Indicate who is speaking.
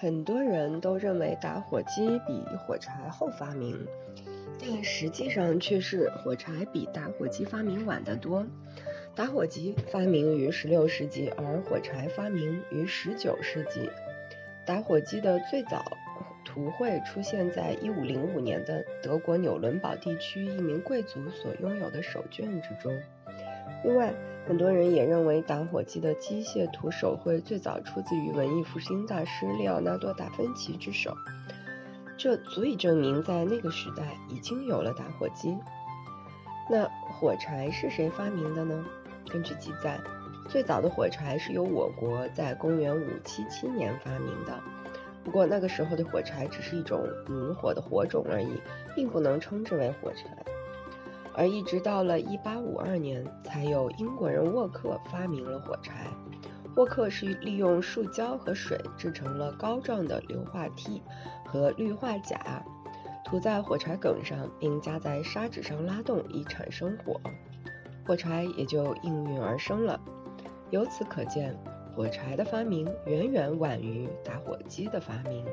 Speaker 1: 很多人都认为打火机比火柴后发明，但实际上却是火柴比打火机发明晚得多。打火机发明于16世纪，而火柴发明于19世纪。打火机的最早图绘出现在1505年的德国纽伦堡地区一名贵族所拥有的手卷之中。另外，很多人也认为打火机的机械图手绘最早出自于文艺复兴大师利奥纳多·达芬奇之手，这足以证明在那个时代已经有了打火机。那火柴是谁发明的呢？根据记载，最早的火柴是由我国在公元577年发明的，不过那个时候的火柴只是一种明火的火种而已，并不能称之为火柴。而一直到了1852年，才有英国人沃克发明了火柴。沃克是利用树胶和水制成了膏状的硫化锑和氯化钾，涂在火柴梗上，并加在砂纸上拉动，以产生火，火柴也就应运而生了。由此可见，火柴的发明远远晚于打火机的发明。